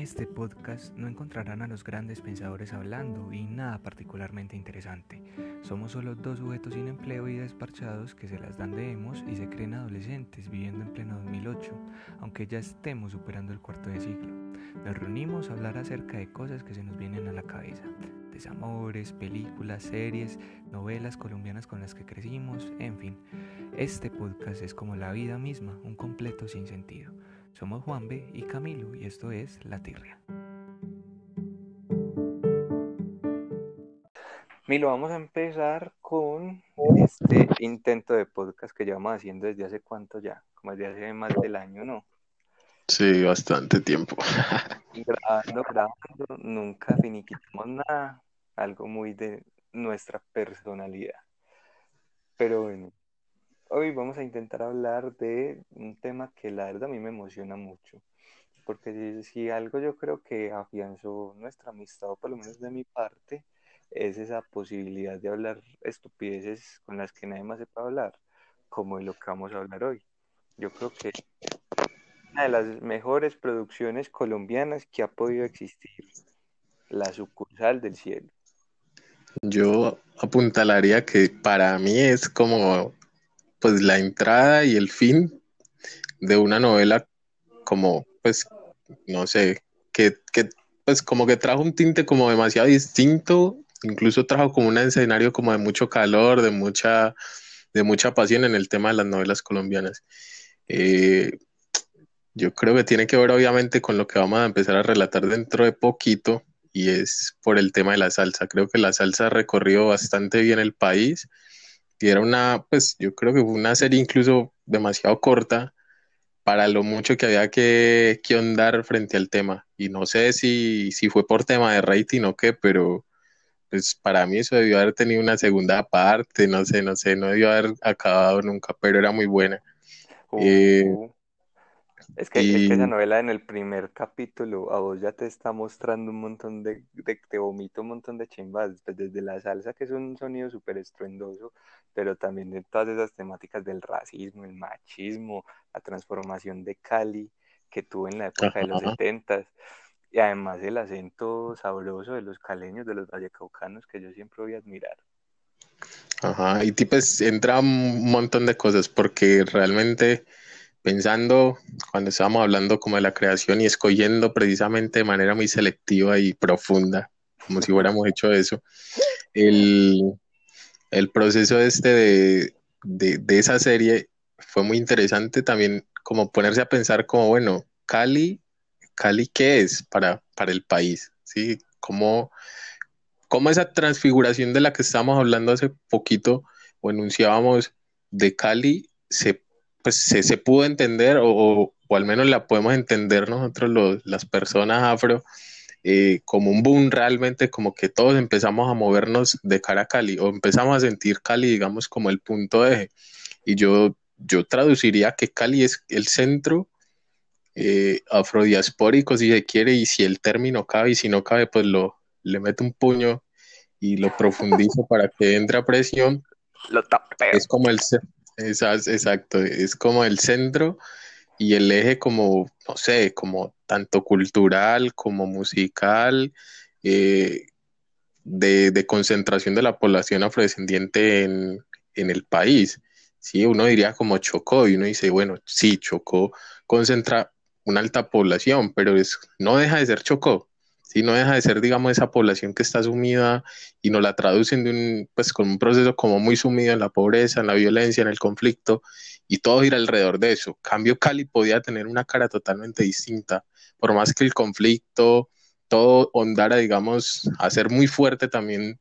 este podcast no encontrarán a los grandes pensadores hablando y nada particularmente interesante. Somos solo dos sujetos sin empleo y desparchados que se las dan de emos y se creen adolescentes viviendo en pleno 2008, aunque ya estemos superando el cuarto de siglo. Nos reunimos a hablar acerca de cosas que se nos vienen a la cabeza. Desamores, películas, series, novelas colombianas con las que crecimos, en fin. Este podcast es como la vida misma, un completo sinsentido. Somos Juan B y Camilo y esto es La Tirria. Milo, vamos a empezar con este intento de podcast que llevamos haciendo desde hace cuánto ya, como desde hace más del año, ¿no? Sí, bastante tiempo. grabando, grabando, nunca finiquitamos nada, algo muy de nuestra personalidad. Pero bueno, Hoy vamos a intentar hablar de un tema que la verdad a mí me emociona mucho, porque si, algo yo creo que afianzó nuestra amistad, o por lo menos de mi parte, es esa posibilidad de hablar estupideces con las que nadie más sepa hablar, como de lo que vamos a hablar hoy. Yo creo que una de las mejores producciones colombianas que ha podido existir, la sucursal del cielo. Yo apuntalaría que para mí es como pues la entrada y el fin de una novela como, pues, no sé, que, pues como que trajo un tinte como demasiado distinto, incluso trajo como un escenario como de mucho calor, de mucha, de mucha pasión en el tema de las novelas colombianas. Eh, yo creo que tiene que ver obviamente con lo que vamos a empezar a relatar dentro de poquito y es por el tema de la salsa. Creo que la salsa ha recorrido bastante bien el país y era una, pues yo creo que fue una serie incluso demasiado corta para lo mucho que había que, que ondar frente al tema. Y no sé si, si fue por tema de rating o qué, pero pues para mí eso debió haber tenido una segunda parte, no sé, no sé, no debió haber acabado nunca, pero era muy buena. Eh, es que, esa novela en el primer capítulo a vos ya te está mostrando un montón de, te vomito un montón de chimbas, pues, desde la salsa que es un sonido súper estruendoso, pero también de todas esas temáticas del racismo, el machismo, la transformación de Cali que tuvo en la época de los setentas, y además el acento sabroso de los caleños, de los vallecaucanos, que yo siempre voy a admirar. Ajá, y pues entra un montón de cosas, porque realmente pensando cuando estábamos hablando como de la creación y escogiendo precisamente de manera muy selectiva y profunda, como si hubiéramos hecho eso, el, proceso este de, esa serie fue muy interesante también como ponerse a pensar como, bueno, Cali, Cali, ¿qué es para, para el país? ¿Sí? ¿Cómo, ¿Cómo esa transfiguración de la que estábamos hablando hace poquito o enunciábamos de Cali se pues se, pudo entender o, al menos la podemos entender nosotros las personas afro eh, como un boom realmente, como que todos empezamos a movernos de cara a Cali o empezamos a sentir Cali, digamos, como el punto eje. Y yo, yo traduciría que Cali es el centro eh, afrodiaspórico, si se quiere, y si el término cabe y si no cabe, pues lo, le meto un puño y lo profundizo para que entre a presión. Lo Es como el, exacto, es como el centro y el eje como, no sé, como tanto cultural como musical, eh, de, concentración de la población afrodescendiente en, en, el país. Sí, uno diría como Chocó y uno dice, bueno, sí, Chocó concentra una alta población, pero es, no deja de ser Chocó. Si no deja de ser, digamos, esa población que está sumida y nos la traducen de un, pues, con un proceso como muy sumido en la pobreza, en la violencia, en el conflicto, y todo gira alrededor de eso. Cambio Cali podía tener una cara totalmente distinta, por más que el conflicto, todo ondara, digamos, a ser muy fuerte también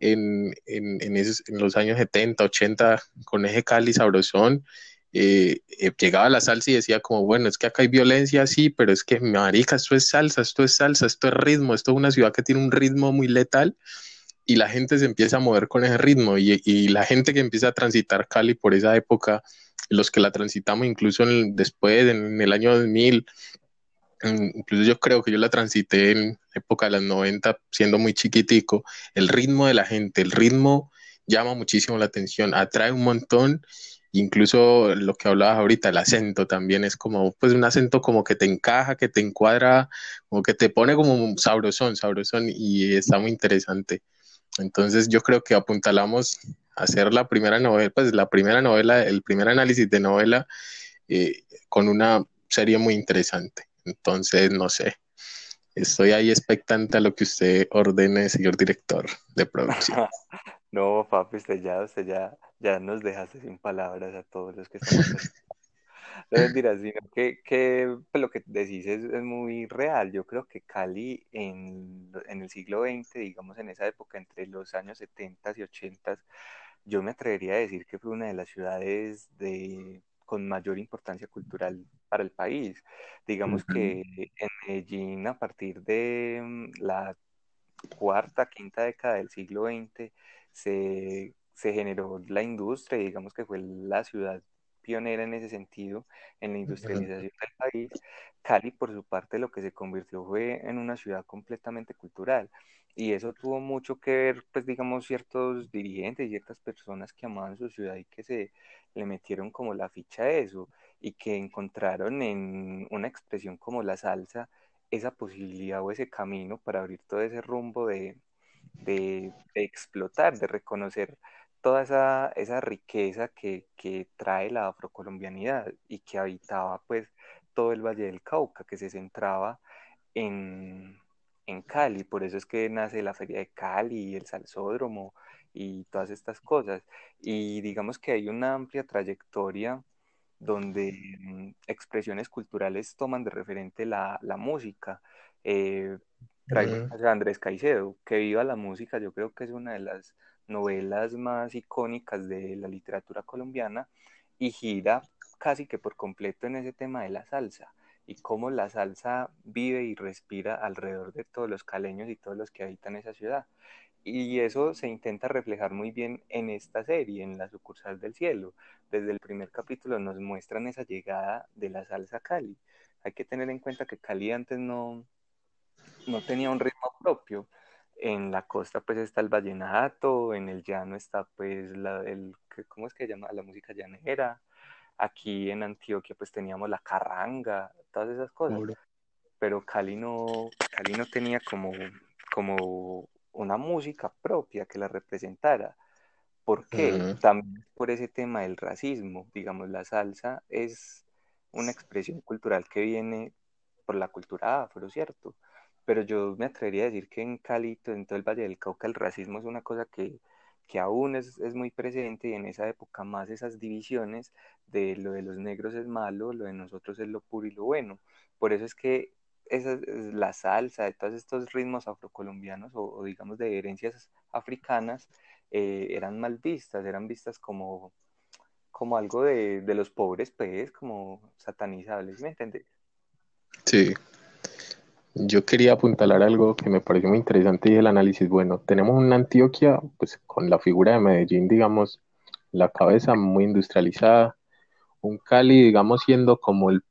en, en, en, esos, en los años 70, 80, con eje Cali sabrosón, eh, eh, llegaba la salsa y decía como, bueno, es que acá hay violencia, sí, pero es que, marica, esto es salsa, esto es salsa, esto es ritmo, esto es una ciudad que tiene un ritmo muy letal y la gente se empieza a mover con ese ritmo y, la gente que empieza a transitar Cali por esa época, los que la transitamos incluso después, en, el año 2000, incluso yo creo que yo la transité en época de los 90, siendo muy chiquitico, el ritmo de la gente, el ritmo llama muchísimo la atención, atrae un montón Incluso lo que hablabas ahorita, el acento también es como, pues un acento como que te encaja, que te encuadra, como que te pone como sabrosón, sabrosón y está muy interesante. Entonces yo creo que apuntalamos a hacer la primera novela, pues la primera novela, el primer análisis de novela eh, con una serie muy interesante. Entonces, no sé, estoy ahí expectante a lo que usted ordene, señor director de producción. no, papi, usted ya, usted ya, ya nos dejaste sin palabras a todos los que estamos No mentiras, sino que, que pues, lo que decís es, es, muy real. Yo creo que Cali en, en, el siglo XX, digamos en esa época, entre los años 70 y 80, yo me atrevería a decir que fue una de las ciudades de, con mayor importancia cultural para el país. Digamos que en Medellín, a partir de mm, la cuarta, quinta década del siglo XX, se, se generó la industria, digamos que fue la ciudad pionera en ese sentido, en la industrialización del país. Cali, por su parte, lo que se convirtió fue en una ciudad completamente cultural. Y eso tuvo mucho que ver, pues digamos, ciertos dirigentes, ciertas personas que amaban su ciudad y que se le metieron como la ficha a eso y que encontraron en una expresión como la salsa esa posibilidad o ese camino para abrir todo ese rumbo de, de, de explotar, de reconocer toda esa, esa riqueza que, que, trae la afrocolombianidad y que habitaba pues todo el Valle del Cauca, que se centraba en, en Cali, por eso es que nace la Feria de Cali el Salsódromo y todas estas cosas. Y digamos que hay una amplia trayectoria donde mm, expresiones culturales toman de referente la, la música. Eh, traigo a Andrés Caicedo, que viva la música, yo creo que es una de las novelas más icónicas de la literatura colombiana y gira casi que por completo en ese tema de la salsa y cómo la salsa vive y respira alrededor de todos los caleños y todos los que habitan esa ciudad. Y eso se intenta reflejar muy bien en esta serie, en la sucursal del cielo. Desde el primer capítulo nos muestran esa llegada de la salsa Cali. Hay que tener en cuenta que Cali antes no, no tenía un ritmo propio en la costa pues está el vallenato, en el llano está pues la, el, ¿cómo es que se llama? La música llanera. Aquí en Antioquia pues teníamos la carranga, todas esas cosas. Pero Cali no, Cali no tenía como, como una música propia que la representara. ¿Por qué? También por ese tema del racismo. Digamos, la salsa es una expresión cultural que viene por la cultura afro, ¿cierto? Pero yo me atrevería a decir que en Cali, en todo el Valle del Cauca, el racismo es una cosa que, que aún es, es, muy presente y en esa época más esas divisiones de lo de los negros es malo, lo de nosotros es lo puro y lo bueno. Por eso es que esa, la salsa, de todos estos ritmos afrocolombianos o, o digamos de herencias africanas, eh, eran mal vistas, eran vistas como, como algo de, de los pobres, pues, como satanizables, ¿me entiendes? Sí, yo quería apuntalar algo que me pareció muy interesante y el análisis. Bueno, tenemos una Antioquia, pues con la figura de Medellín, digamos, la cabeza muy industrializada, un Cali, digamos, siendo como el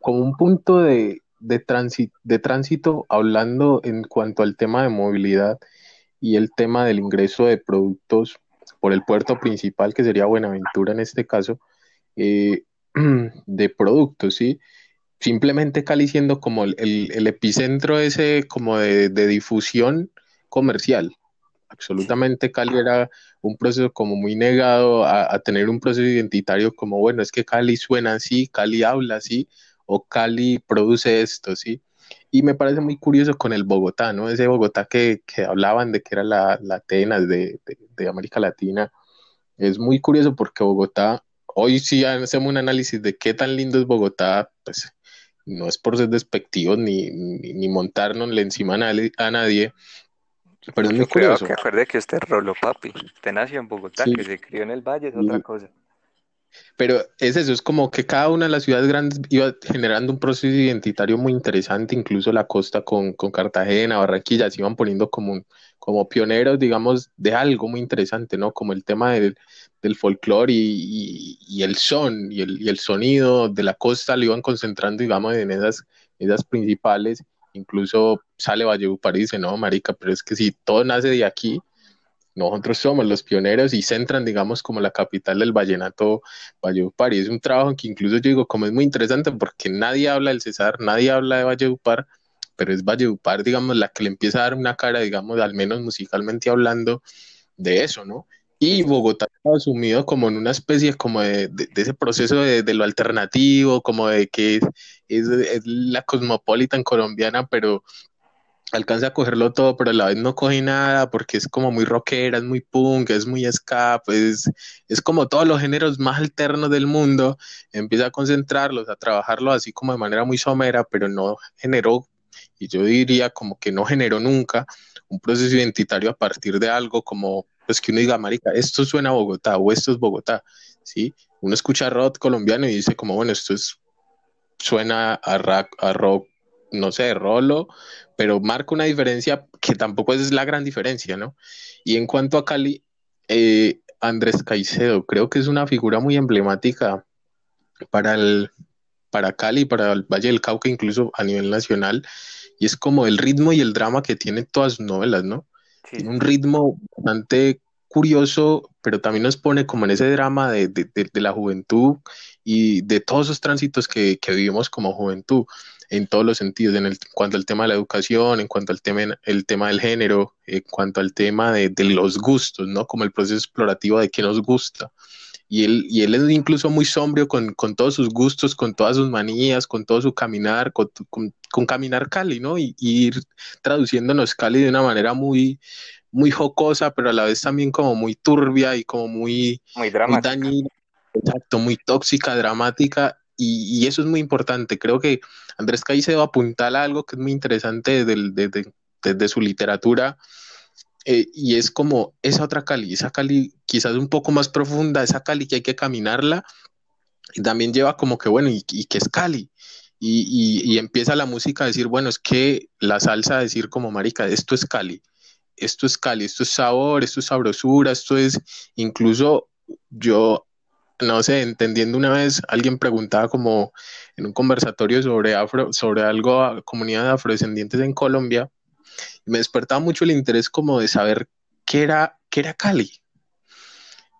como un punto de, de, de tránsito hablando en cuanto al tema de movilidad y el tema del ingreso de productos por el puerto principal, que sería Buenaventura en este caso, eh, de productos, ¿sí? Simplemente Cali siendo como el, epicentro ese como de, difusión comercial. Absolutamente Cali era un proceso como muy negado a, a, tener un proceso identitario como, bueno, es que Cali suena así, Cali habla así, o Cali produce esto, ¿sí? Y me parece muy curioso con el Bogotá, ¿no? Ese Bogotá que, que hablaban de que era la, la Atenas de, de, de América Latina. Es muy curioso porque Bogotá, hoy sí hacemos un análisis de qué tan lindo es Bogotá, pues no es por ser despectivos ni, ni, ni montarnos encima a nadie, pero es muy curioso. que acuerde que usted rolo papi, usted nació en Bogotá, sí. que se crió en el Valle, es otra cosa. Pero es eso, es como que cada una de las ciudades grandes iba generando un proceso identitario muy interesante, incluso la costa con, con Cartagena, Barranquilla, se iban poniendo como, como pioneros, digamos, de algo muy interesante, ¿no? Como el tema del, del folclore y, y, y, el son y el, y el, sonido de la costa lo iban concentrando, digamos, en esas, esas principales. Incluso sale Valledupar y dice, no, marica, pero es que si todo nace de aquí, nosotros somos los pioneros y centran, digamos, como la capital del vallenato Valledupar. Y es un trabajo que incluso yo digo, como es muy interesante porque nadie habla del César, nadie habla de Valledupar, pero es Valledupar, digamos, la que le empieza a dar una cara, digamos, al menos musicalmente hablando, de eso, ¿no? Y Bogotá está asumido como en una especie como de, ese proceso de, lo alternativo, como de que es, es, la cosmopolitan colombiana, pero alcanza a cogerlo todo, pero a la vez no coge nada porque es como muy rockera, es muy punk, es muy ska, pues es como todos los géneros más alternos del mundo, empieza a concentrarlos, a trabajarlos así como de manera muy somera, pero no generó, y yo diría como que no generó nunca un proceso identitario a partir de algo como, pues que uno diga, marica, esto suena a Bogotá o esto es Bogotá, ¿sí? Uno escucha rock colombiano y dice como, bueno, esto es, suena a, rock, no sé, rolo, pero marca una diferencia que tampoco es la gran diferencia, ¿no? Y en cuanto a Cali, eh, Andrés Caicedo, creo que es una figura muy emblemática para el para Cali, para el Valle del Cauca, incluso a nivel nacional, y es como el ritmo y el drama que tienen todas sus novelas, ¿no? Tiene un ritmo bastante curioso, pero también nos pone como en ese drama de, la juventud y de todos esos tránsitos que, que vivimos como juventud en todos los sentidos, en, el, cuanto al tema de la educación, en cuanto al tema, el tema del género, en cuanto al tema de, los gustos, ¿no? Como el proceso explorativo de qué nos gusta. Y él, y él es incluso muy sombrio con, todos sus gustos, con todas sus manías, con todo su caminar, con, caminar Cali, ¿no? Y, ir traduciéndonos Cali de una manera muy, muy jocosa, pero a la vez también como muy turbia y como muy, muy, muy dañina, exacto, muy tóxica, dramática, y, eso es muy importante. Creo que Andrés Caicedo apuntala algo que es muy interesante desde, su literatura, eh, y es como esa otra Cali, esa Cali quizás un poco más profunda, esa Cali que hay que caminarla, y también lleva como que, bueno, ¿y, qué es Cali? Y, y, empieza la música a decir, bueno, es que la salsa a decir como marica, esto es Cali, esto es Cali, esto es sabor, esto es sabrosura, esto es incluso yo no sé, entendiendo una vez, alguien preguntaba como en un conversatorio sobre afro, sobre algo a comunidad de afrodescendientes en Colombia, y me despertaba mucho el interés como de saber qué era, qué era Cali.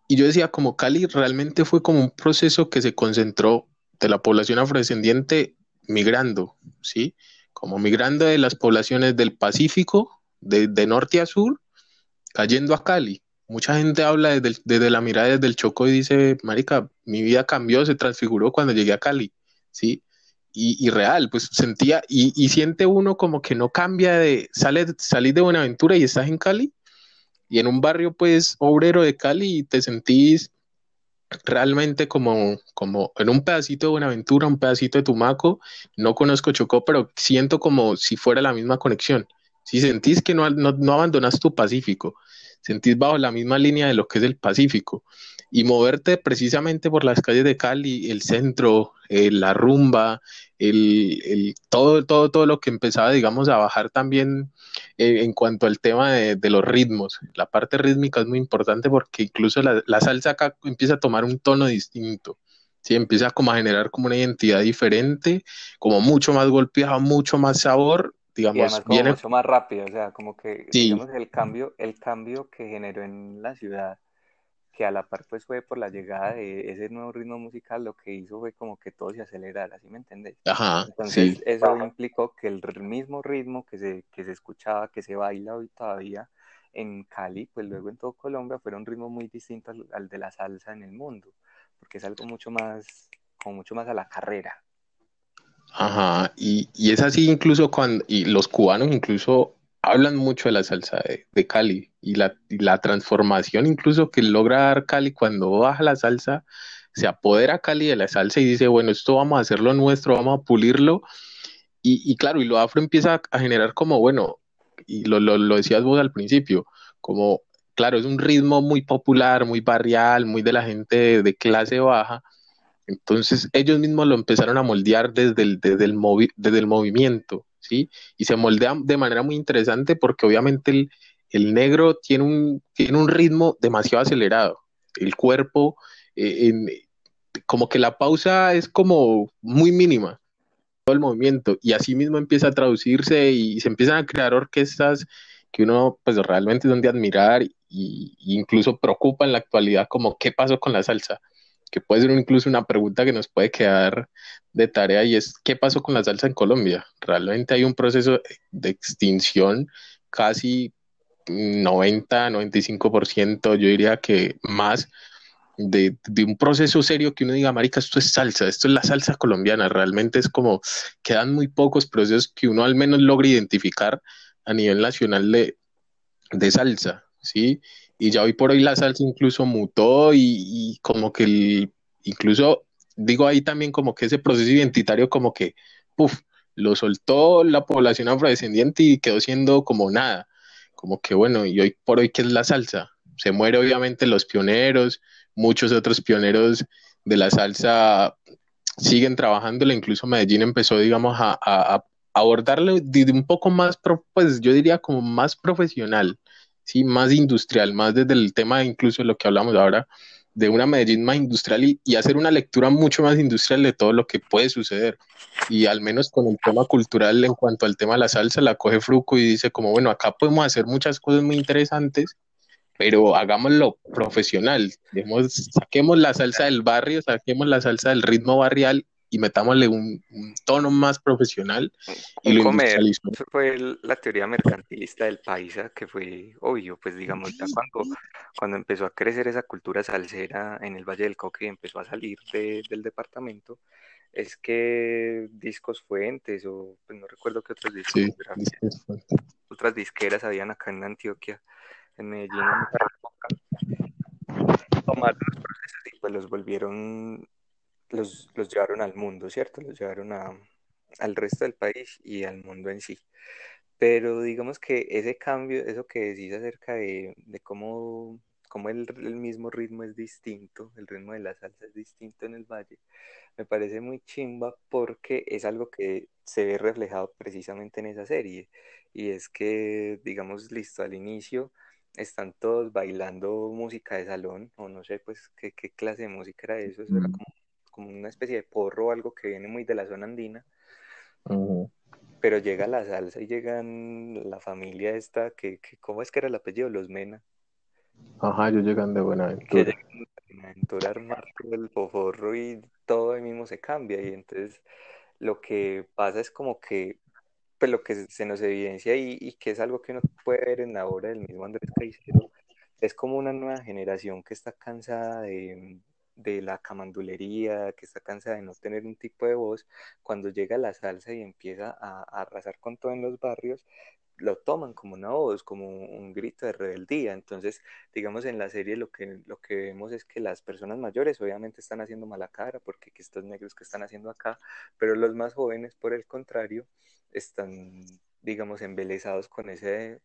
Y yo decía, como Cali realmente fue como un proceso que se concentró de la población afrodescendiente migrando, ¿sí? Como migrando de las poblaciones del Pacífico, de, de norte a sur, cayendo a Cali mucha gente habla desde, la mirada desde el Choco y dice, marica, mi vida cambió, se transfiguró cuando llegué a Cali, ¿sí? Y, real, pues sentía, y, siente uno como que no cambia de, sale, salir de Buenaventura y estás en Cali, y en un barrio pues obrero de Cali y te sentís realmente como, como en un pedacito de Buenaventura, un pedacito de Tumaco, no conozco Chocó, pero siento como si fuera la misma conexión. Si sentís que no, no, no abandonas tu Pacífico, sentís bajo la misma línea de lo que es el Pacífico. Y moverte precisamente por las calles de Cali, el centro, eh, la rumba, el, todo, todo, todo lo que empezaba, digamos, a bajar también eh, en cuanto al tema de, los ritmos. La parte rítmica es muy importante porque incluso la, salsa acá empieza a tomar un tono distinto. ¿sí? Empieza como a generar como una identidad diferente, como mucho más golpeada, mucho más sabor digamos, viene... mucho más rápido, o sea, como que digamos el cambio, el cambio que generó en la ciudad, que a la par pues fue por la llegada de ese nuevo ritmo musical, lo que hizo fue como que todo se acelerara, ¿sí me entendés? Ajá, Entonces eso implicó que el mismo ritmo que se, que se escuchaba, que se baila hoy todavía en Cali, pues luego en todo Colombia fuera un ritmo muy distinto al, al de la salsa en el mundo, porque es algo mucho más, como mucho más a la carrera. Ajá, y, es así incluso cuando, y los cubanos incluso hablan mucho de la salsa de, Cali y la, transformación incluso que logra dar Cali cuando baja la salsa, se apodera Cali de la salsa y dice, bueno, esto vamos a hacerlo nuestro, vamos a pulirlo. Y, claro, y lo afro empieza a generar como, bueno, y lo, lo, decías vos al principio, como, claro, es un ritmo muy popular, muy barrial, muy de la gente de clase baja, entonces ellos mismos lo empezaron a moldear desde el, desde el, desde el movimiento, ¿sí? Y se moldea de manera muy interesante porque obviamente el, el negro tiene un, tiene un ritmo demasiado acelerado. El cuerpo, eh, como que la pausa es como muy mínima, todo el movimiento, y así mismo empieza a traducirse y se empiezan a crear orquestas que uno pues realmente es donde admirar y, incluso preocupa en la actualidad como qué pasó con la salsa, que puede ser incluso una pregunta que nos puede quedar de tarea y es qué pasó con la salsa en Colombia. Realmente hay un proceso de extinción casi 90, 95%, yo diría que más, de, de, un proceso serio que uno diga, marica, esto es salsa, esto es la salsa colombiana, realmente es como, quedan muy pocos procesos que uno al menos logra identificar a nivel nacional de, de salsa, ¿sí? Y ya hoy por hoy la salsa incluso mutó y, como que el, incluso digo ahí también como que ese proceso identitario como que, puff, lo soltó la población afrodescendiente y quedó siendo como nada, como que bueno, y hoy por hoy, ¿qué es la salsa? Se muere obviamente los pioneros, muchos otros pioneros de la salsa siguen trabajándola, incluso Medellín empezó, digamos, a, a, abordarlo de un poco más, pues yo diría como más profesional, ¿sí? más industrial, más desde el tema incluso de lo que hablamos ahora, de una Medellín más industrial y, hacer una lectura mucho más industrial de todo lo que puede suceder. Y al menos con el tema cultural en cuanto al tema de la salsa, la coge Fruco y dice como, bueno, acá podemos hacer muchas cosas muy interesantes pero hagámoslo profesional. saquemos la salsa del barrio, saquemos la salsa del ritmo barrial y metámosle un, tono más profesional y lo comer. Eso fue la teoría mercantilista del país, que fue obvio, pues digamos, ya cuando, cuando empezó a crecer esa cultura salsera en el Valle del Cauca y empezó a salir del departamento, es que discos fuentes o pues no recuerdo qué otros discos, otras disqueras habían acá en Antioquia en Medellín tomaron los procesos y pues los volvieron, los, los llevaron al mundo, ¿cierto? Los llevaron a, al resto del país y al mundo en sí. Pero digamos que ese cambio, eso que decís acerca de, de cómo, cómo el, el, mismo ritmo es distinto, el ritmo de la salsa es distinto en el valle, me parece muy chimba porque es algo que se ve reflejado precisamente en esa serie. Y es que, digamos, listo, al inicio están todos bailando música de salón, o no sé, pues, qué, qué clase de música era eso, eso era como, como, una especie de porro o algo que viene muy de la zona andina. Pero llega la salsa y llegan la familia esta, que, que, ¿cómo es que era el apellido? Los Mena. Ajá, ellos llegan de Buenaventura. Que llegan de Buenaventura armar todo el poforro y todo ahí mismo se cambia. Y entonces lo que pasa es como que pues lo que se nos evidencia y, y, que es algo que uno puede ver en la obra del mismo Andrés Caicedo, es como una nueva generación que está cansada de, de la camandulería, que está cansada de no tener un tipo de voz, cuando llega la salsa y empieza a, arrasar con todo en los barrios, lo toman como una voz, como un grito de rebeldía. Entonces, digamos, en la serie lo que, lo que vemos es que las personas mayores obviamente están haciendo mala cara, porque estos negros que están haciendo acá, pero los más jóvenes, por el contrario, están, digamos, embelesados con, ese,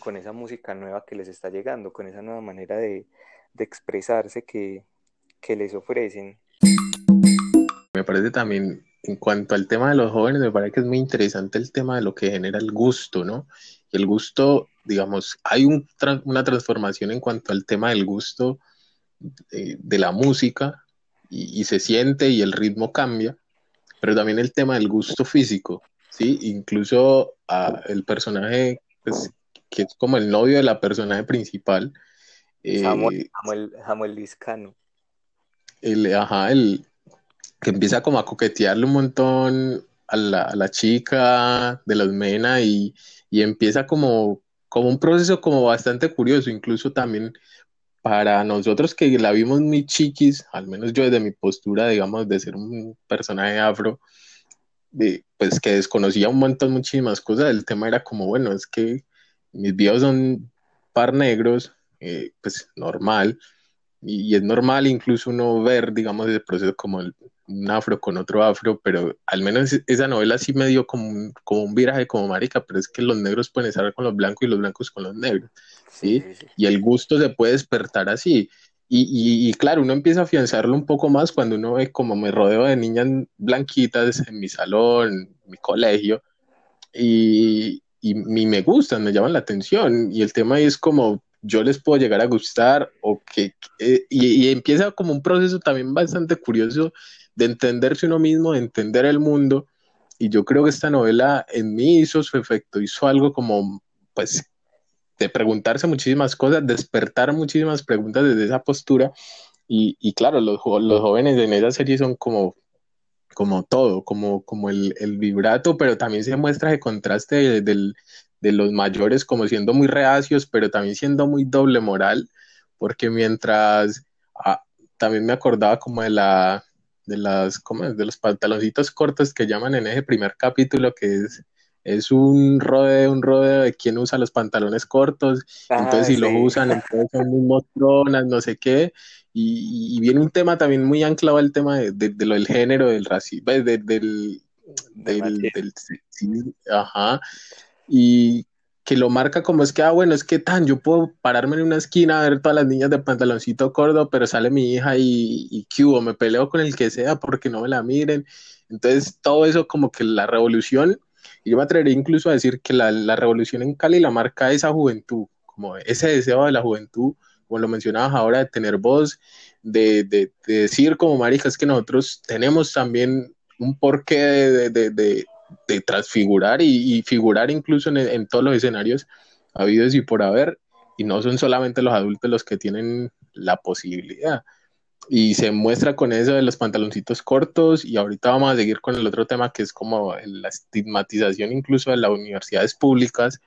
con esa música nueva que les está llegando, con esa nueva manera de, de expresarse que, que les ofrecen. Me parece también, en cuanto al tema de los jóvenes, me parece que es muy interesante el tema de lo que genera el gusto, ¿no? Y el gusto, digamos, hay un una transformación en cuanto al tema del gusto de, de la música y, y, se siente y el ritmo cambia, pero también el tema del gusto físico. Sí, incluso a el personaje, pues, que es como el novio de la personaje principal. Eh, Samuel, Samuel, Liscano. El, ajá, el que empieza como a coquetearle un montón a la, chica de los Mena y, y, empieza como, como un proceso como bastante curioso, incluso también para nosotros que la vimos muy chiquis, al menos yo desde mi postura, digamos, de ser un personaje afro, pues que desconocía un montón, muchísimas cosas. El tema era como, bueno, es que mis videos son par negros, eh, pues normal, y, es normal incluso uno ver, digamos, ese proceso como un afro con otro afro, pero al menos esa novela sí me dio como un, como un viraje como marica, pero es que los negros pueden estar con los blancos y los blancos con los negros, ¿sí? sí, sí. Y el gusto se puede despertar así. Y, claro, uno empieza a afianzarlo un poco más cuando uno ve como me rodeo de niñas blanquitas en mi salón, en mi colegio, y, y, me gustan, me llaman la atención. Y el tema es como yo les puedo llegar a gustar, o que, eh, y, empieza como un proceso también bastante curioso de entenderse uno mismo, de entender el mundo. Y yo creo que esta novela en mí hizo su efecto, hizo algo como, pues, de preguntarse muchísimas cosas, despertar muchísimas preguntas desde esa postura. Y, y claro, los, los, jóvenes en esa serie son como, como todo, como, como el, vibrato, pero también se muestra el contraste de, de los mayores como siendo muy reacios, pero también siendo muy doble moral, porque mientras ah, también me acordaba como de la de las ¿cómo de los pantaloncitos cortos que llaman en ese primer capítulo que es es un rodeo, un rodeo de quién usa los pantalones cortos, entonces si los usan, entonces son muy mostronas, no sé qué, y, viene un tema también muy anclado al tema de, lo del género, del racismo, pues, del, del, del, ajá, y que lo marca como es que, ah, bueno, es que tan, yo puedo pararme en una esquina a ver todas las niñas de pantaloncito corto, pero sale mi hija y, y ¿qué me peleo con el que sea porque no me la miren. Entonces, todo eso como que la revolución y yo me atrevería incluso a decir que la, la revolución en Cali la marca esa juventud, como ese deseo de la juventud, como lo mencionabas ahora, de tener voz, de, de, decir como maricas que nosotros tenemos también un porqué de, de transfigurar y, figurar incluso en, todos los escenarios habidos y por haber, y no son solamente los adultos los que tienen la posibilidad y se muestra con eso de los pantaloncitos cortos y ahorita vamos a seguir con el otro tema que es como la estigmatización incluso de las universidades públicas,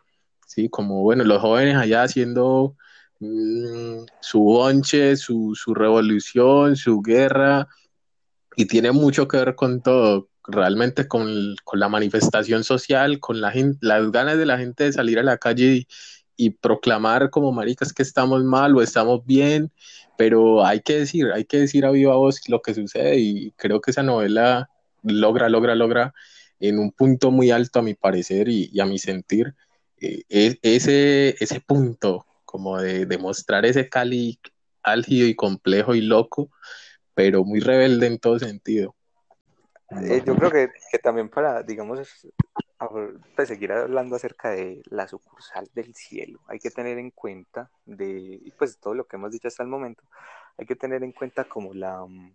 ¿sí? Como, bueno, los jóvenes allá haciendo mm, su bonche, su, su revolución, su guerra, y tiene mucho que ver con todo, realmente con, con la manifestación social, con la gente, las ganas de la gente de salir a la calle y, proclamar como maricas que estamos mal o estamos bien, pero hay que decir, hay que decir a viva voz lo que sucede y creo que esa novela logra, logra, logra en un punto muy alto a mi parecer y, a mi sentir, eh, e, ese, ese punto como de demostrar ese Cali álgido y complejo y loco, pero muy rebelde en todo sentido. Eh, yo creo que, que, también para, digamos, pues, seguir hablando acerca de la sucursal del cielo, hay que tener en cuenta de, pues todo lo que hemos dicho hasta el momento, hay que tener en cuenta como la, mm,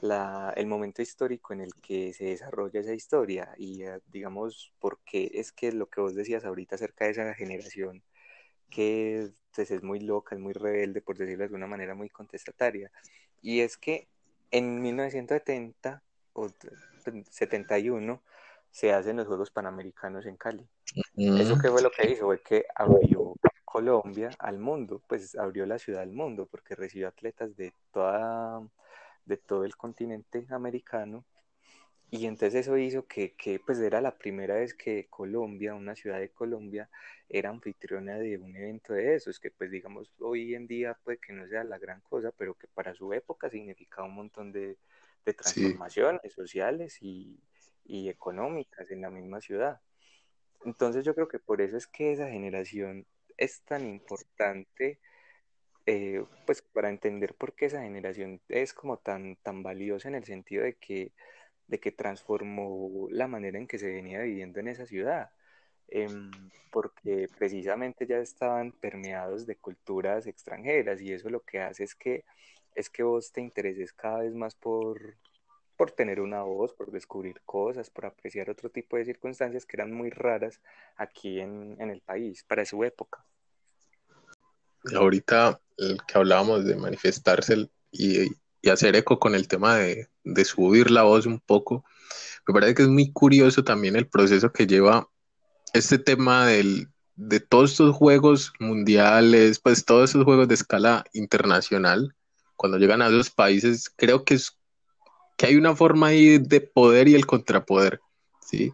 la, el momento histórico en el que se desarrolla esa historia y eh, digamos por qué es que lo que vos decías ahorita acerca de esa generación que pues, es muy loca, es muy rebelde, por decirlo de alguna manera, muy contestataria. Y es que en 1970 o 71 se hacen los Juegos Panamericanos en Cali. ¿Eso qué fue lo que hizo? Fue que abrió Colombia al mundo, pues abrió la ciudad al mundo, porque recibió atletas de, toda, de todo el continente americano. Y entonces eso hizo que, que, pues era la primera vez que Colombia, una ciudad de Colombia, era anfitriona de un evento de esos, que pues digamos hoy en día puede que no sea la gran cosa, pero que para su época significaba un montón de, de transformaciones sociales y, y económicas en la misma ciudad. Entonces yo creo que por eso es que esa generación es tan importante, eh, pues para entender por qué esa generación es como tan, tan valiosa en el sentido de que, de que transformó la manera en que se venía viviendo en esa ciudad, em, porque precisamente ya estaban permeados de culturas extranjeras y eso lo que hace es que, es que vos te intereses cada vez más por, por tener una voz, por descubrir cosas, por apreciar otro tipo de circunstancias que eran muy raras aquí en, el país para su época. Ahorita que hablábamos de manifestarse y, hacer eco con el tema de, subir la voz un poco, me parece que es muy curioso también el proceso que lleva este tema del, de todos estos juegos mundiales, pues todos esos juegos de escala internacional, cuando llegan a esos países, creo que es que hay una forma ahí de poder y el contrapoder, ¿sí?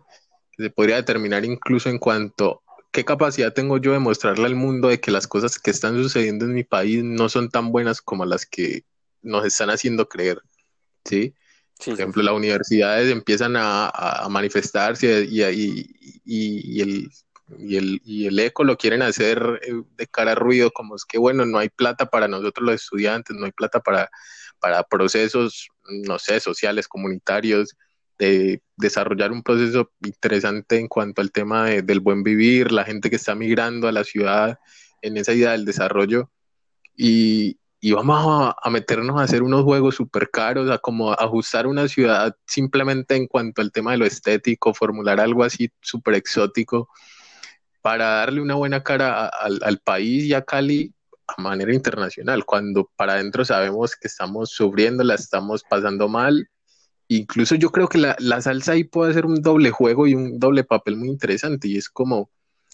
Que se podría determinar incluso en cuanto qué capacidad tengo yo de mostrarle al mundo de que las cosas que están sucediendo en mi país no son tan buenas como las que nos están haciendo creer, ¿sí? Por ejemplo, las universidades empiezan a, manifestarse y, y, el, el, y, el, eco lo quieren hacer eh, de cara a ruido, como es que, bueno, no hay plata para nosotros los estudiantes, no hay plata para, para procesos, no sé, sociales, comunitarios, de desarrollar un proceso interesante en cuanto al tema del buen vivir, la gente que está migrando a la ciudad en esa idea del desarrollo. Y, vamos a, meternos a hacer unos juegos súper caros, a como ajustar una ciudad simplemente en cuanto al tema de lo estético, formular algo así súper exótico. Para darle una buena cara al país y a Cali a manera internacional, cuando para adentro sabemos que estamos sufriendo, la estamos pasando mal. Incluso yo creo que la, la salsa ahí puede ser un doble juego y un doble papel muy interesante, y es como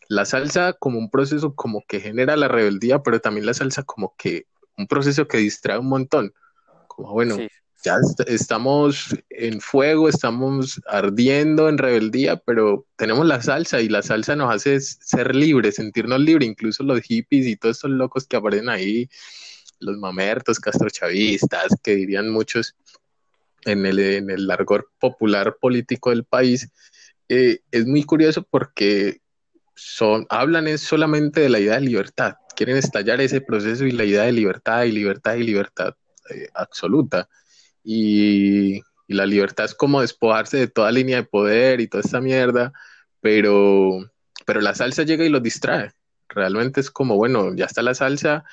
la salsa como un proceso como que genera la rebeldía, pero también la salsa como que un proceso que distrae un montón. Como bueno, ya estamos en fuego, estamos ardiendo en rebeldía, pero tenemos la salsa y la salsa nos hace ser libres, sentirnos libres, incluso los hippies y todos estos locos que aparecen ahí, los mamertos, castrochavistas, que dirían muchos en el, en el largor popular político del país, eh, es muy curioso porque son, hablan es solamente de la idea de libertad, quieren estallar ese proceso y la idea de libertad y libertad y libertad eh, absoluta y, la libertad es como despojarse de toda línea de poder y toda esta mierda, pero, pero la salsa llega y los distrae. Realmente es como, bueno, ya está la salsa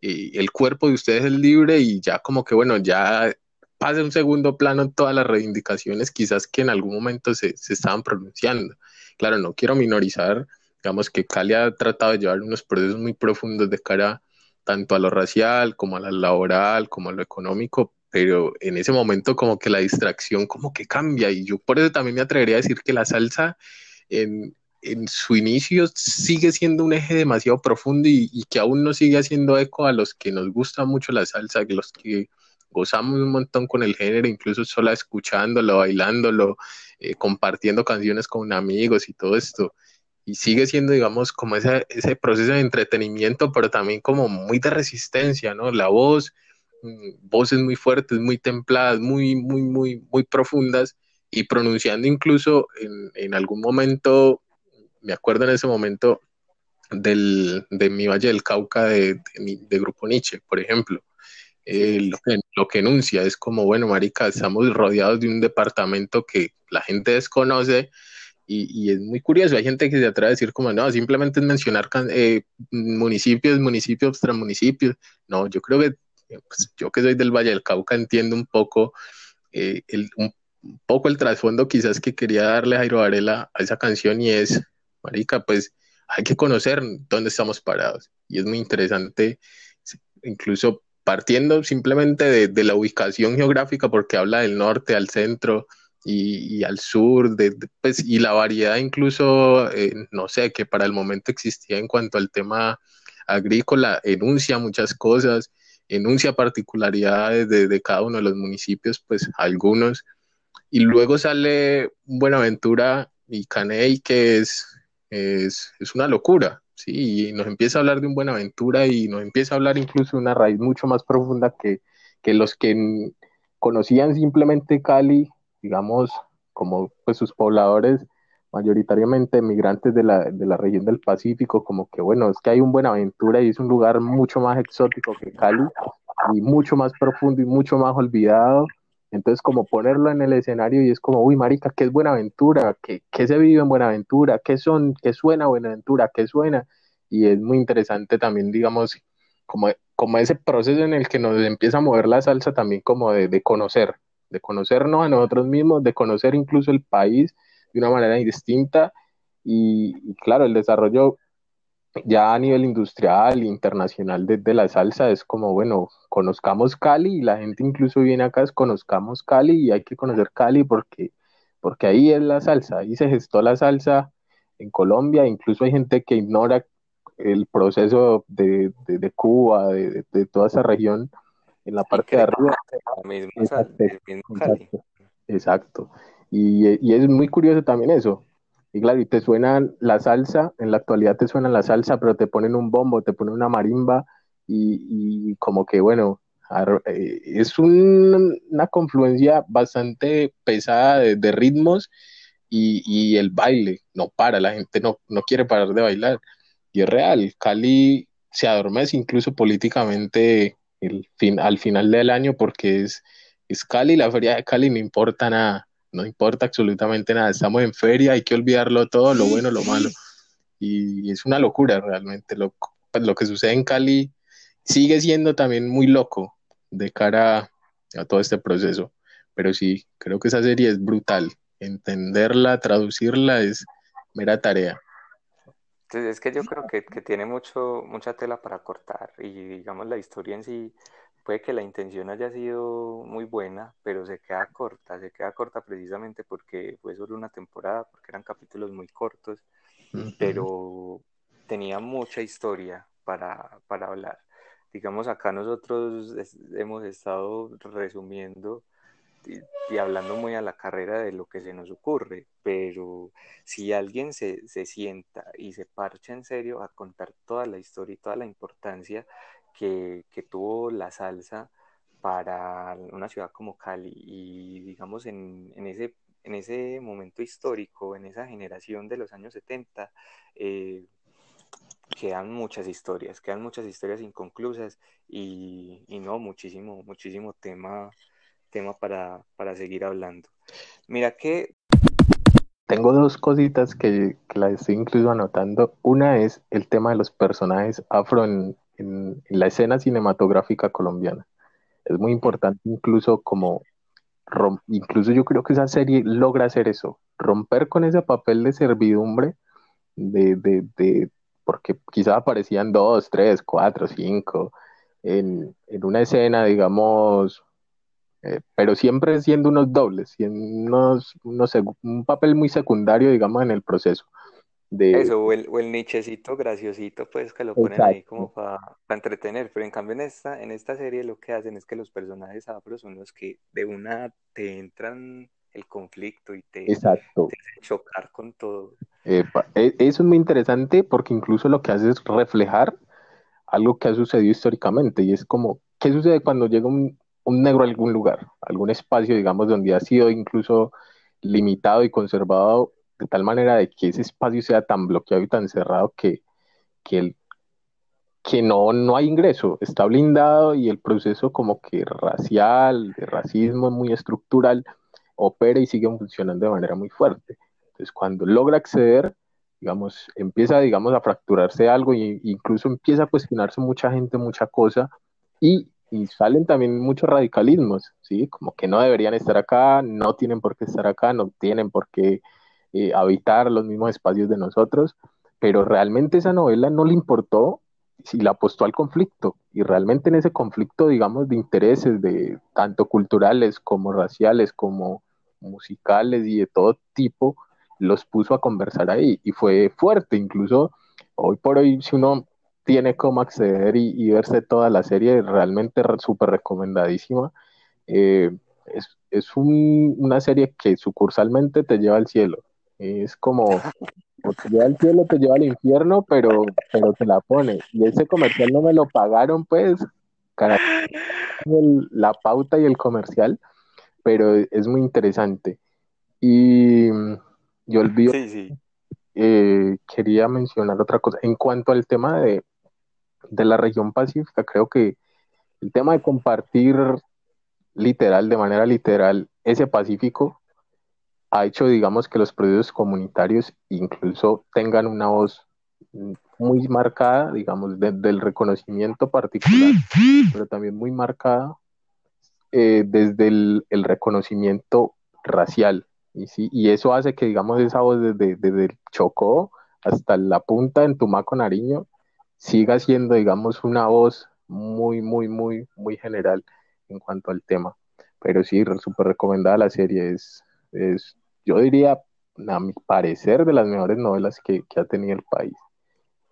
y el cuerpo de ustedes es libre y ya como que, bueno, ya pasa un segundo plano todas las reivindicaciones quizás que en algún momento se, se estaban pronunciando. Claro, no quiero minorizar, digamos que Cali ha tratado de llevar unos procesos muy profundos de cara tanto a lo racial como a lo laboral, como a lo económico, pero en ese momento como que la distracción como que cambia y yo por eso también me atrevería a decir que la salsa en, en su inicio sigue siendo un eje demasiado profundo y, que aún no sigue haciendo eco a los que nos gusta mucho la salsa, los que gozamos un montón con el género, incluso solo escuchándolo, bailándolo, eh, compartiendo canciones con amigos y todo esto. Y sigue siendo, digamos, como ese, ese proceso de entretenimiento, pero también como muy de resistencia, ¿no? La voz, voces muy fuertes, muy templadas, muy, muy, muy, muy profundas y pronunciando incluso en, en algún momento, me acuerdo en ese momento del, de mi Valle del Cauca de, de, Grupo Nietzsche, por ejemplo. Eh, lo, que, lo, que, enuncia es como, bueno, Marica, estamos rodeados de un departamento que la gente desconoce y, y, es muy curioso. Hay gente que se atreve a decir como, no, simplemente es mencionar eh, municipios, municipios, municipios. No, yo creo que pues, yo que soy del Valle del Cauca entiendo un poco eh, el, un, poco el trasfondo quizás que quería darle Jairo Varela a esa canción y es, marica, pues hay que conocer dónde estamos parados y es muy interesante incluso partiendo simplemente de, la ubicación geográfica porque habla del norte al centro y, al sur de, pues, y la variedad incluso eh, no sé que para el momento existía en cuanto al tema agrícola enuncia muchas cosas enuncia particularidades de, cada uno de los municipios, pues algunos, y luego sale Buenaventura y Caney, que es, es, una locura, ¿sí? Y nos empieza a hablar de un Buenaventura y nos empieza a hablar incluso de una raíz mucho más profunda que, que los que conocían simplemente Cali, digamos, como pues sus pobladores, mayoritariamente migrantes de la, de la región del Pacífico, como que bueno, es que hay un Buenaventura y es un lugar mucho más exótico que Cali y mucho más profundo y mucho más olvidado. Entonces, como ponerlo en el escenario y es como, uy, marica, ¿qué es Buenaventura? ¿Qué, qué se vive en Buenaventura? ¿Qué son? ¿Qué suena Buenaventura? ¿Qué suena? Y es muy interesante también, digamos, como, como ese proceso en el que nos empieza a mover la salsa también como de, de conocer, de conocernos a nosotros mismos, de conocer incluso el país de una manera distinta y, claro, el desarrollo ya a nivel industrial internacional de, la salsa es como, bueno, conozcamos Cali y la gente incluso viene acá, es conozcamos Cali y hay que conocer Cali porque, porque ahí es la salsa, ahí se gestó la salsa en Colombia, incluso hay gente que ignora el proceso de, de, Cuba, de, toda esa región en la parte de arriba. exacto, exacto. Y, es muy curioso también eso. Y claro, y te suena la salsa, en la actualidad te suena la salsa, pero te ponen un bombo, te ponen una marimba y, como que, bueno, eh, es una confluencia bastante pesada de, ritmos y, el baile no para, la gente no, no quiere parar de bailar. Y es real, Cali se adormece incluso políticamente al final del año porque es, es Cali, la feria de Cali no importa nada no importa absolutamente nada, estamos en feria, hay que olvidarlo todo, lo bueno, lo malo. Y es una locura realmente. Lo, pues, lo que sucede en Cali sigue siendo también muy loco de cara a todo este proceso. Pero sí, creo que esa serie es brutal. Entenderla, traducirla es mera tarea. Entonces, es que yo creo que, que, tiene mucho, mucha tela para cortar y digamos la historia en sí, puede que la intención haya sido muy buena, pero se queda corta, se queda corta precisamente porque fue solo una temporada, porque eran capítulos muy cortos, pero tenía mucha historia para, para hablar. Digamos, acá nosotros hemos estado resumiendo y, hablando muy a la carrera de lo que se nos ocurre, pero si alguien se, se, sienta y se parcha en serio a contar toda la historia y toda la importancia que, tuvo la salsa para una ciudad como Cali y digamos en, en, ese, en ese momento histórico, en esa generación de los años 70, eh, quedan muchas historias, quedan muchas historias inconclusas y, y no, muchísimo, muchísimo tema tema para, para seguir hablando. Mira que... Tengo dos cositas que, que las estoy incluso anotando. Una es el tema de los personajes afro en, la escena cinematográfica colombiana. Es muy importante incluso como incluso yo creo que esa serie logra hacer eso, romper con ese papel de servidumbre, de, de, de porque quizás aparecían dos, tres, cuatro, cinco, en, en, una escena, digamos, eh, pero siempre siendo unos dobles, siendo unos, un papel muy secundario, digamos, en el proceso. De... Eso, o el, o el nichecito graciosito, pues que lo ponen ahí como para entretener, pero en cambio en esta, en esta serie lo que hacen es que los personajes afro son los que de una te entran el conflicto y te, Exacto. te chocar con todo. E, eso es muy interesante porque incluso lo que hace es reflejar algo que ha sucedido históricamente y es como, ¿qué sucede cuando llega un, un negro a algún lugar, algún espacio, digamos, donde ha sido incluso limitado y conservado de tal manera de que ese espacio sea tan bloqueado y tan cerrado que, que, el, que no, no hay ingreso, está blindado y el proceso como que racial, de racismo muy estructural, opera y sigue funcionando de manera muy fuerte. Entonces, cuando logra acceder, digamos, empieza, digamos, a fracturarse algo e incluso empieza a cuestionarse mucha gente, mucha cosa, y y salen también muchos radicalismos, ¿sí? Como que no deberían estar acá, no tienen por qué estar acá, no tienen por qué eh, habitar los mismos espacios de nosotros, pero realmente esa novela no le importó si la apostó al conflicto y realmente en ese conflicto, digamos, de intereses de tanto culturales como raciales como musicales y de todo tipo, los puso a conversar ahí y fue fuerte, incluso hoy por hoy si uno tiene cómo acceder y, verse toda la serie, realmente súper recomendadísima. Eh, es, es un, una serie que sucursalmente te lleva al cielo. Es como, o te lleva al cielo, te lleva al infierno, pero, pero te la pone. Y ese comercial no me lo pagaron, pues, la pauta y el comercial, pero es muy interesante. Y yo olvido, eh, quería mencionar otra cosa. En cuanto al tema de, de la región pacífica, creo que el tema de compartir literal, de manera literal, ese Pacífico ha hecho, digamos, que los proyectos comunitarios incluso tengan una voz muy marcada, digamos, del reconocimiento particular, pero también muy marcada eh, desde el, reconocimiento racial. Y, sí, y eso hace que, digamos, esa voz desde, el Chocó hasta la punta en Tumaco, Nariño, siga siendo, digamos, una voz muy, muy, muy, muy general en cuanto al tema. Pero sí, súper recomendada la serie. Es, es, yo diría, a mi parecer, de las mejores novelas que, ha tenido el país.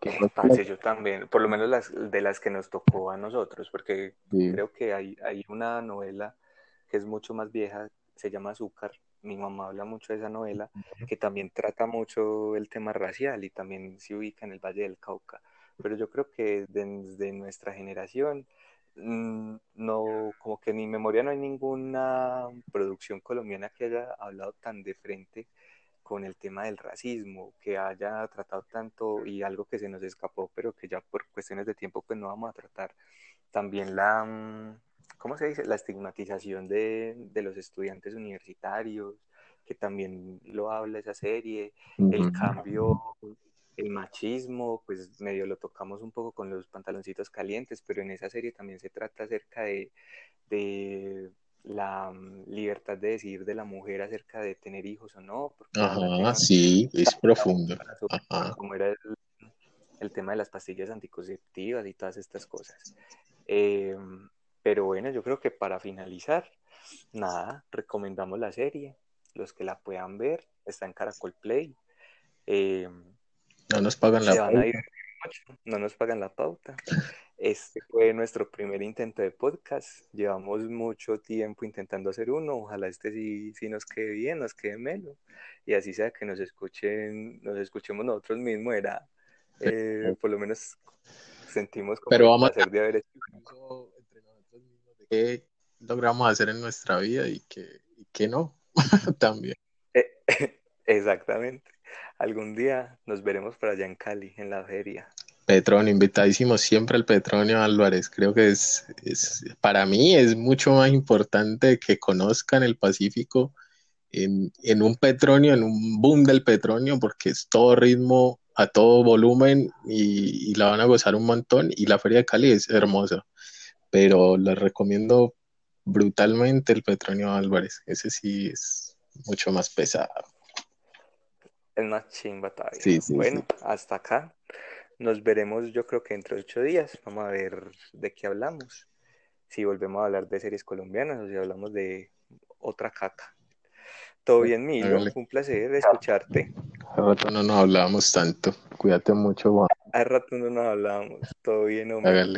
Que yo también, por lo menos las, de las que nos tocó a nosotros, porque creo que hay, hay una novela que es mucho más vieja, se llama Azúcar, mi mamá habla mucho de esa novela, que también trata mucho el tema racial y también se ubica en el Valle del Cauca. Pero yo creo que desde nuestra generación, no, como que en mi memoria no hay ninguna producción colombiana que haya hablado tan de frente con el tema del racismo, que haya tratado tanto y algo que se nos escapó, pero que ya por cuestiones de tiempo pues no vamos a tratar. También la, mm, ¿cómo se dice? La estigmatización de, de los estudiantes universitarios, que también lo habla esa serie, el cambio el machismo, pues medio lo tocamos un poco con los pantaloncitos calientes, pero en esa serie también se trata acerca de, de la mm, libertad de decidir de la mujer acerca de tener hijos o no. Ajá, sí, es profundo. Como era el tema de las pastillas anticonceptivas y todas estas cosas. Eh, pero bueno, yo creo que para finalizar, nada, recomendamos la serie. Los que la puedan ver, está en Caracol Play. Eh, no nos pagan la pauta. No nos pagan la pauta. Este fue nuestro primer intento de podcast. Llevamos mucho tiempo intentando hacer uno. Ojalá este sí, sí nos quede bien, nos quede melo. Y así sea que nos escuchen, nos escuchemos nosotros mismos. Era, eh, por lo menos sentimos como Pero vamos a de haber hecho. Entre nosotros mismos de qué logramos hacer en nuestra vida y qué, y qué no. También. Eh, exactamente. Algún día nos veremos por allá en Cali, en la feria. Petronio, invitadísimo siempre al Petronio Álvarez. Creo que es, es, para mí es mucho más importante que conozcan el Pacífico en, en, un Petronio, en un boom del Petronio, porque es todo ritmo, a todo volumen y, y, la van a gozar un montón. Y la Feria de Cali es hermosa, pero les recomiendo brutalmente el Petronio Álvarez. Ese sí es mucho más pesado. Es más chimba todavía. Sí, sí, bueno, sí. hasta acá. Nos veremos yo creo que dentro de ocho días. Vamos a ver de qué hablamos. Si volvemos a hablar de series colombianas o si hablamos de otra caca. Todo bien, Milo. Hágale. Un placer escucharte. Hace rato no nos hablábamos tanto. Cuídate mucho, Juan. Hace rato no nos hablábamos. Todo bien, hombre. Hágale.